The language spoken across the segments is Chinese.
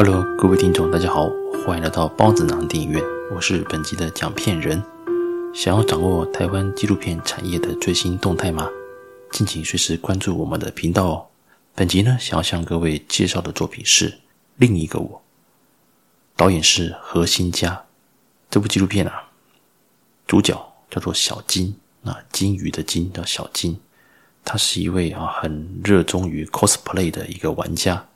Hello，各位听众，大家好，欢迎来到包子囊电影院，我是本集的讲片人。想要掌握台湾纪录片产业的最新动态吗？敬请随时关注我们的频道哦。本集呢，想要向各位介绍的作品是《另一个我》，导演是何新佳。这部纪录片啊，主角叫做小金，那金鱼的金叫小金，他是一位啊很热衷于 cosplay 的一个玩家。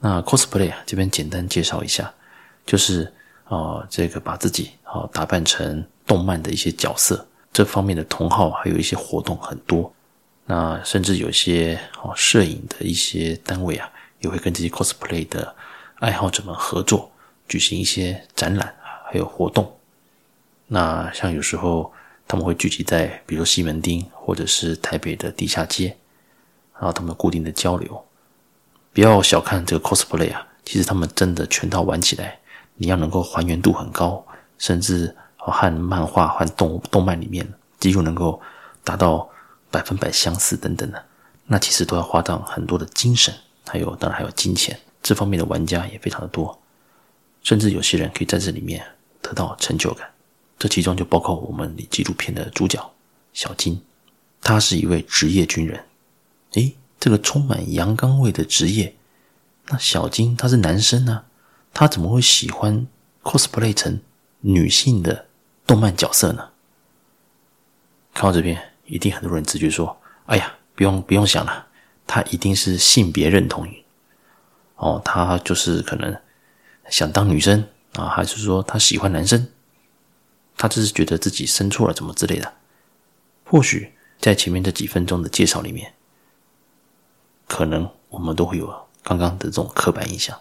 那 cosplay 啊，这边简单介绍一下，就是啊、这个把自己啊打扮成动漫的一些角色，这方面的同好还有一些活动很多。那甚至有些啊摄影的一些单位啊，也会跟这些 cosplay 的爱好者们合作，举行一些展览啊还有活动。那像有时候他们会聚集在，比如西门町或者是台北的地下街，然后他们固定的交流。不要小看这个 cosplay 啊，其实他们真的全套玩起来，你要能够还原度很高，甚至和漫画、和动动漫里面几乎能够达到百分百相似等等的，那其实都要花上很多的精神，还有当然还有金钱，这方面的玩家也非常的多，甚至有些人可以在这里面得到成就感。这其中就包括我们纪录片的主角小金，他是一位职业军人，诶。这个充满阳刚味的职业，那小金他是男生呢，他怎么会喜欢 cosplay 成女性的动漫角色呢？看到这边，一定很多人直觉说：“哎呀，不用不用想了，他一定是性别认同。哦，他就是可能想当女生啊，还是说他喜欢男生？他只是觉得自己生错了，怎么之类的？或许在前面这几分钟的介绍里面。”可能我们都会有刚刚的这种刻板印象，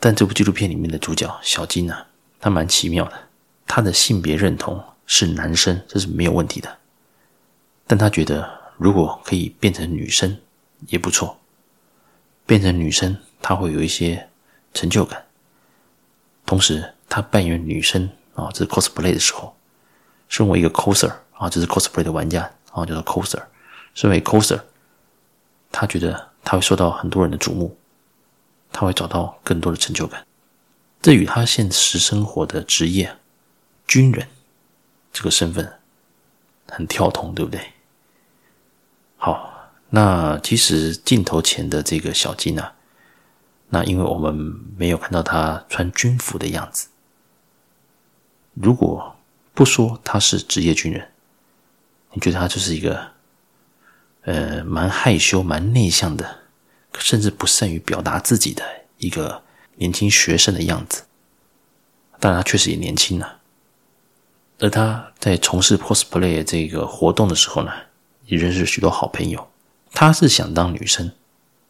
但这部纪录片里面的主角小金呢、啊，他蛮奇妙的，他的性别认同是男生，这是没有问题的。但他觉得如果可以变成女生也不错，变成女生他会有一些成就感。同时，他扮演女生啊，这是 cosplay 的时候，身为一个 coser 啊，这是 cosplay 的玩家啊，叫做 coser，身为 coser。他觉得他会受到很多人的瞩目，他会找到更多的成就感。这与他现实生活的职业军人这个身份很跳通，对不对？好，那其实镜头前的这个小金啊，那因为我们没有看到他穿军服的样子，如果不说他是职业军人，你觉得他就是一个？呃，蛮害羞、蛮内向的，甚至不善于表达自己的一个年轻学生的样子。当然，他确实也年轻了。而他在从事 cosplay 这个活动的时候呢，也认识许多好朋友。他是想当女生，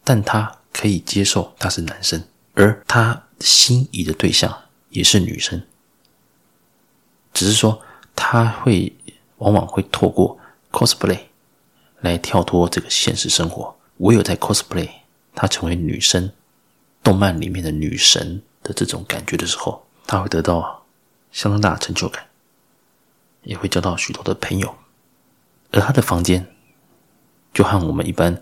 但他可以接受他是男生，而他心仪的对象也是女生。只是说，他会往往会透过 cosplay。来跳脱这个现实生活，唯有在 cosplay，她成为女生，动漫里面的女神的这种感觉的时候，她会得到相当大的成就感，也会交到许多的朋友。而她的房间，就和我们一般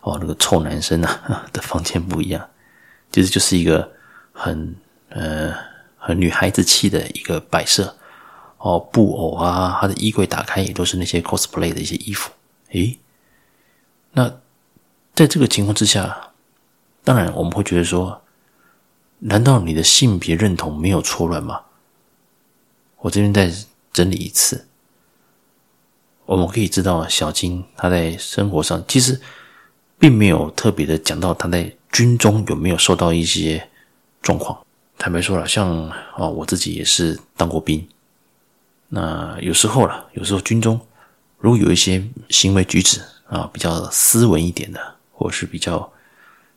哦那个臭男生啊 的房间不一样，其实就是一个很呃很女孩子气的一个摆设哦，布偶啊，她的衣柜打开也都是那些 cosplay 的一些衣服，诶。那在这个情况之下，当然我们会觉得说，难道你的性别认同没有错乱吗？我这边再整理一次，我们可以知道，小金他在生活上其实并没有特别的讲到他在军中有没有受到一些状况。坦白说了，像啊，我自己也是当过兵，那有时候了，有时候军中如果有一些行为举止。啊，比较斯文一点的，或是比较，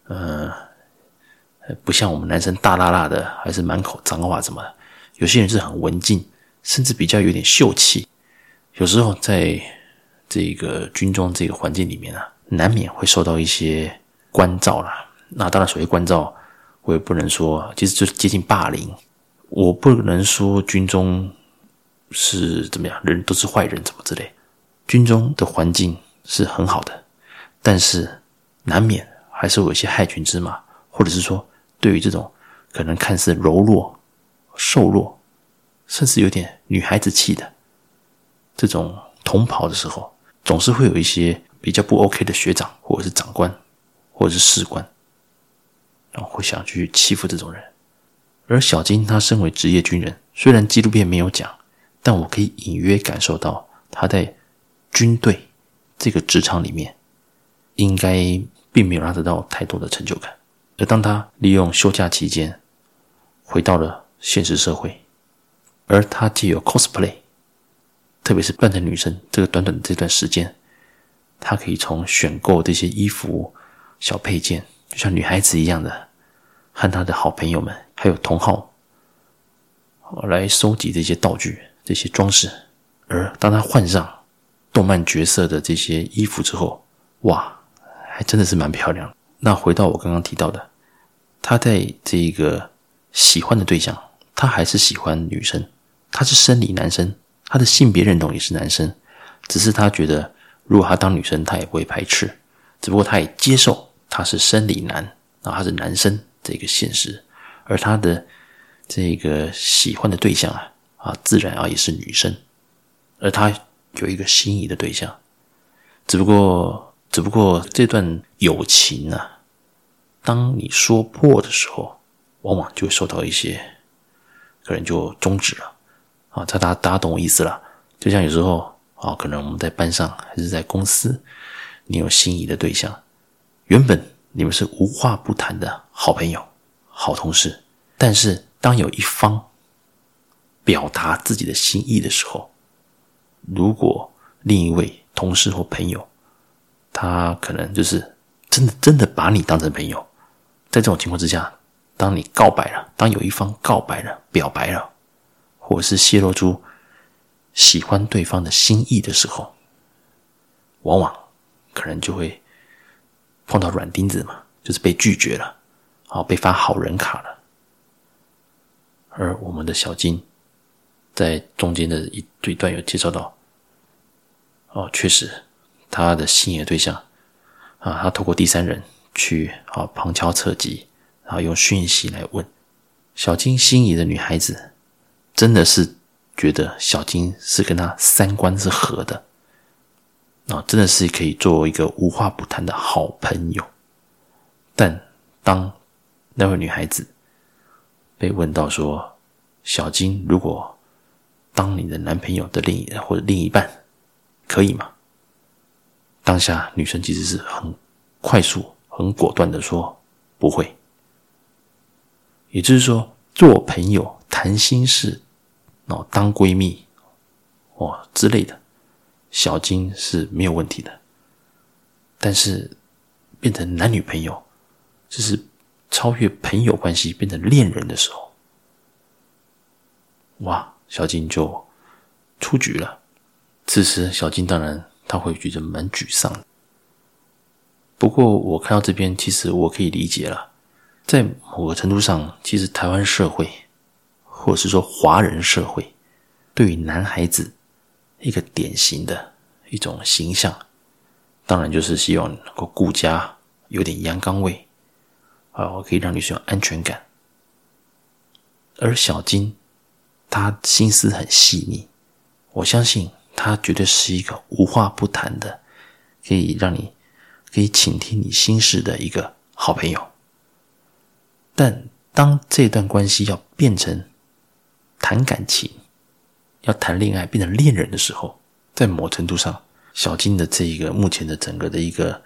呃，不像我们男生大剌剌的，还是满口脏话什么的。有些人是很文静，甚至比较有点秀气。有时候在这个军中这个环境里面啊，难免会受到一些关照啦。那当然，所谓关照，我也不能说，其实就是接近霸凌。我不能说军中是怎么样，人都是坏人，怎么之类。军中的环境。是很好的，但是难免还是有一些害群之马，或者是说对于这种可能看似柔弱、瘦弱，甚至有点女孩子气的这种同袍的时候，总是会有一些比较不 OK 的学长，或者是长官，或者是士官，然后会想去欺负这种人。而小金他身为职业军人，虽然纪录片没有讲，但我可以隐约感受到他在军队这个职场里面，应该并没有让他得到太多的成就感。而当他利用休假期间回到了现实社会，而他既有 cosplay，特别是扮成女生，这个短短的这段时间，他可以从选购这些衣服、小配件，就像女孩子一样的，和他的好朋友们还有同好来收集这些道具、这些装饰。而当他换上动漫角色的这些衣服之后，哇，还真的是蛮漂亮。那回到我刚刚提到的，他在这个喜欢的对象，他还是喜欢女生，他是生理男生，他的性别认同也是男生，只是他觉得如果他当女生，他也不会排斥，只不过他也接受他是生理男，然后他是男生这个现实，而他的这个喜欢的对象啊啊，自然啊也是女生，而他有一个心仪的对象，只不过。只不过这段友情、啊，当你说破的时候，往往就受到一些，可能就终止了啊。这大家大家懂我意思了。就像有时候啊，可能我们在班上还是在公司，你有心仪的对象，原本你们是无话不谈的好朋友、好同事，但是当有一方表达自己的心意的时候，如果另一位同事或朋友，他可能就是真的真的把你当成朋友，在这种情况之下，当你告白了，当有一方告白了、表白了，或是泄露出喜欢对方的心意的时候，往往可能就会碰到软钉子嘛，就是被拒绝了，啊，被发好人卡了。而我们的小金在中间的一对段有介绍到，哦，确实。他的心仪的对象啊，他透过第三人去啊旁敲侧击，然后用讯息来问小金心仪的女孩子，真的是觉得小金是跟他三观是合的，啊，真的是可以作为一个无话不谈的好朋友。但当那位女孩子被问到说，小金如果当你的男朋友的另一或者另一半，可以吗？当下，女生其实是很快速、很果断的说：“不会。”也就是说，做朋友、谈心事、哦，当闺蜜，哦之类的，小金是没有问题的。但是，变成男女朋友，就是超越朋友关系，变成恋人的时候，哇，小金就出局了。此时，小金当然。他会觉得蛮沮丧。不过我看到这边，其实我可以理解了，在某个程度上，其实台湾社会，或者是说华人社会，对于男孩子一个典型的一种形象，当然就是希望能够顾家，有点阳刚味，啊，可以让女生有安全感。而小金，他心思很细腻，我相信。他绝对是一个无话不谈的，可以让你可以倾听你心事的一个好朋友。但当这段关系要变成谈感情、要谈恋爱、变成恋人的时候，在某程度上，小金的这一个目前的整个的一个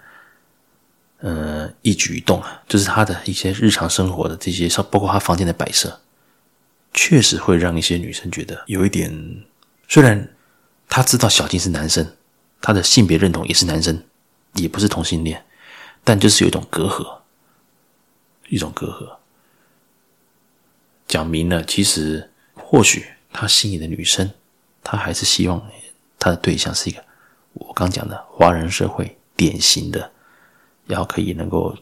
呃一举一动啊，就是他的一些日常生活的这些，包括他房间的摆设，确实会让一些女生觉得有一点，虽然。他知道小金是男生，他的性别认同也是男生，也不是同性恋，但就是有一种隔阂，一种隔阂。讲明了，其实或许他心仪的女生，他还是希望他的对象是一个我刚讲的华人社会典型的，要可以能够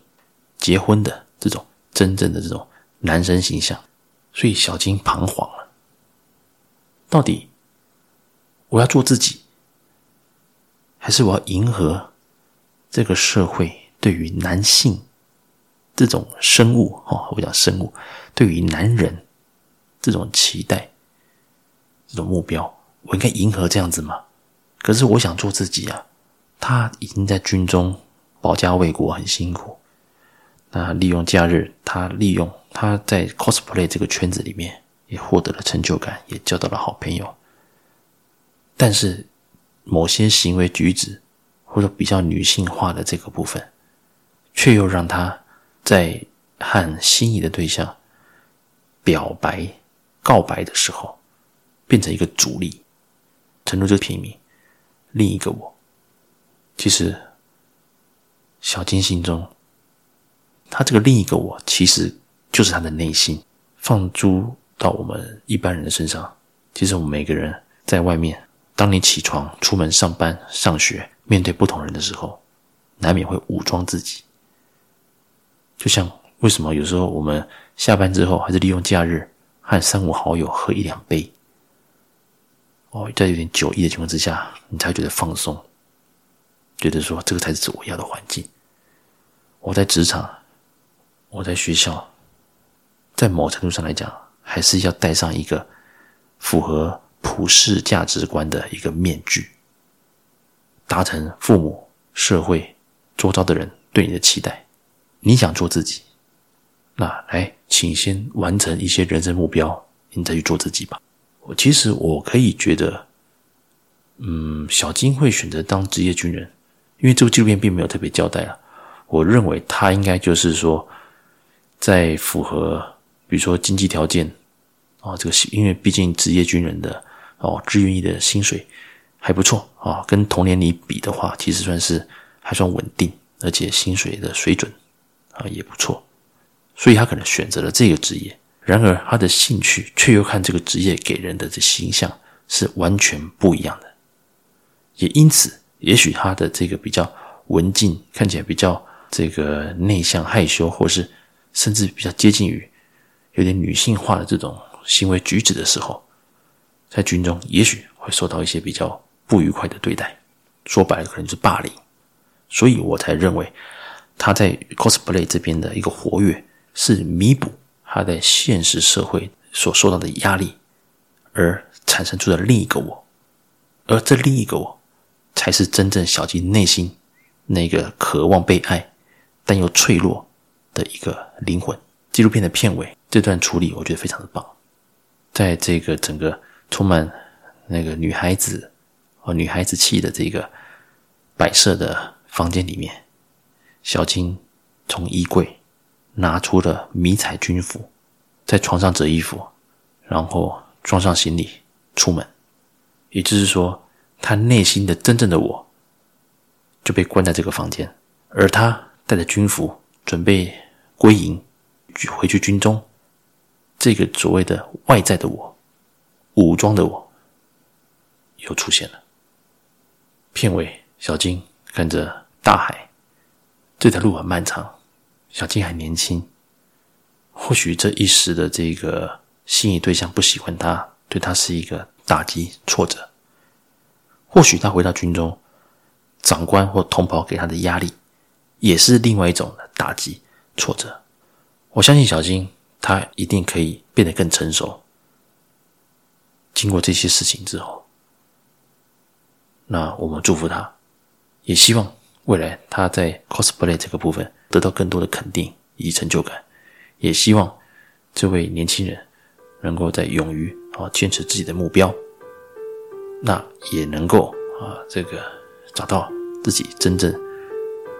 结婚的这种真正的这种男生形象，所以小金彷徨了，到底。我要做自己，还是我要迎合这个社会对于男性这种生物哦，我讲生物对于男人这种期待、这种目标，我应该迎合这样子吗？可是我想做自己啊。他已经在军中保家卫国，很辛苦。那利用假日，他利用他在 cosplay 这个圈子里面也获得了成就感，也交到了好朋友。但是某些行为举止，或者比较女性化的这个部分，却又让他在和心仪的对象表白、告白的时候，变成一个阻力。成就这个片名，另一个我。其实，小金心中，他这个另一个我，其实就是他的内心。放诸到我们一般人的身上，其实我们每个人在外面，当你起床、出门上班、上学，面对不同人的时候，难免会武装自己。就像为什么有时候我们下班之后，还是利用假日和三五好友喝一两杯，哦，在有点酒意的情况之下，你才觉得放松。觉得说这个才是我要的环境。我在职场，我在学校，在某程度上来讲，还是要戴上一个符合普世价值观的一个面具，达成父母、社会、周遭的人对你的期待。你想做自己，那来，请先完成一些人生目标，你再去做自己吧。我其实我可以觉得，嗯，小金会选择当职业军人。因为这部纪录片并没有特别交代啊，我认为他应该就是说，在符合比如说经济条件啊，这个因为毕竟职业军人的哦，志愿役的薪水还不错啊，跟同年龄比的话，其实算是还算稳定，而且薪水的水准啊也不错，所以他可能选择了这个职业。然而他的兴趣却又看这个职业给人的这形象是完全不一样的，也因此。也许他的这个比较文静，看起来比较这个内向害羞，或是甚至比较接近于有点女性化的这种行为举止的时候，在军中也许会受到一些比较不愉快的对待，说白了可能就是霸凌，所以我才认为他在 cosplay 这边的一个活跃是弥补他在现实社会所受到的压力而产生出的另一个我，而这另一个我。才是真正小金内心那个渴望被爱但又脆弱的一个灵魂。纪录片的片尾这段处理，我觉得非常的棒。在这个整个充满那个女孩子哦女孩子气的这个摆设的房间里面，小金从衣柜拿出了迷彩军服，在床上折衣服，然后装上行李出门。也就是说。他内心的真正的我就被关在这个房间，而他带着军服准备归营，回去军中。这个所谓的外在的我，武装的我，又出现了。片尾，小金看着大海，这条路很漫长，小金还年轻，或许这一时的这个心仪对象不喜欢他，对他是一个打击挫折。或许他回到军中，长官或同袍给他的压力，也是另外一种打击挫折。我相信小金，他一定可以变得更成熟。经过这些事情之后，那我们祝福他，也希望未来他在 cosplay 这个部分得到更多的肯定以及成就感。也希望这位年轻人能够在勇于啊坚持自己的目标。那也能够啊，这个找到自己真正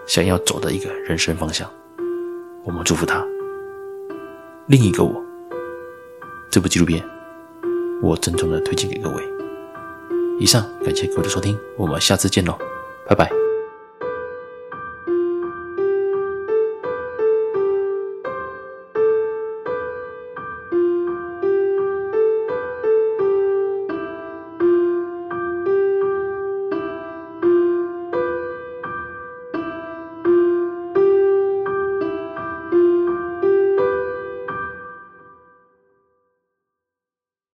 想要走的一个人生方向。我们祝福他。另一个我，这部纪录片，我郑重的推荐给各位。以上，感谢各位的收听，我们下次见喽，拜拜。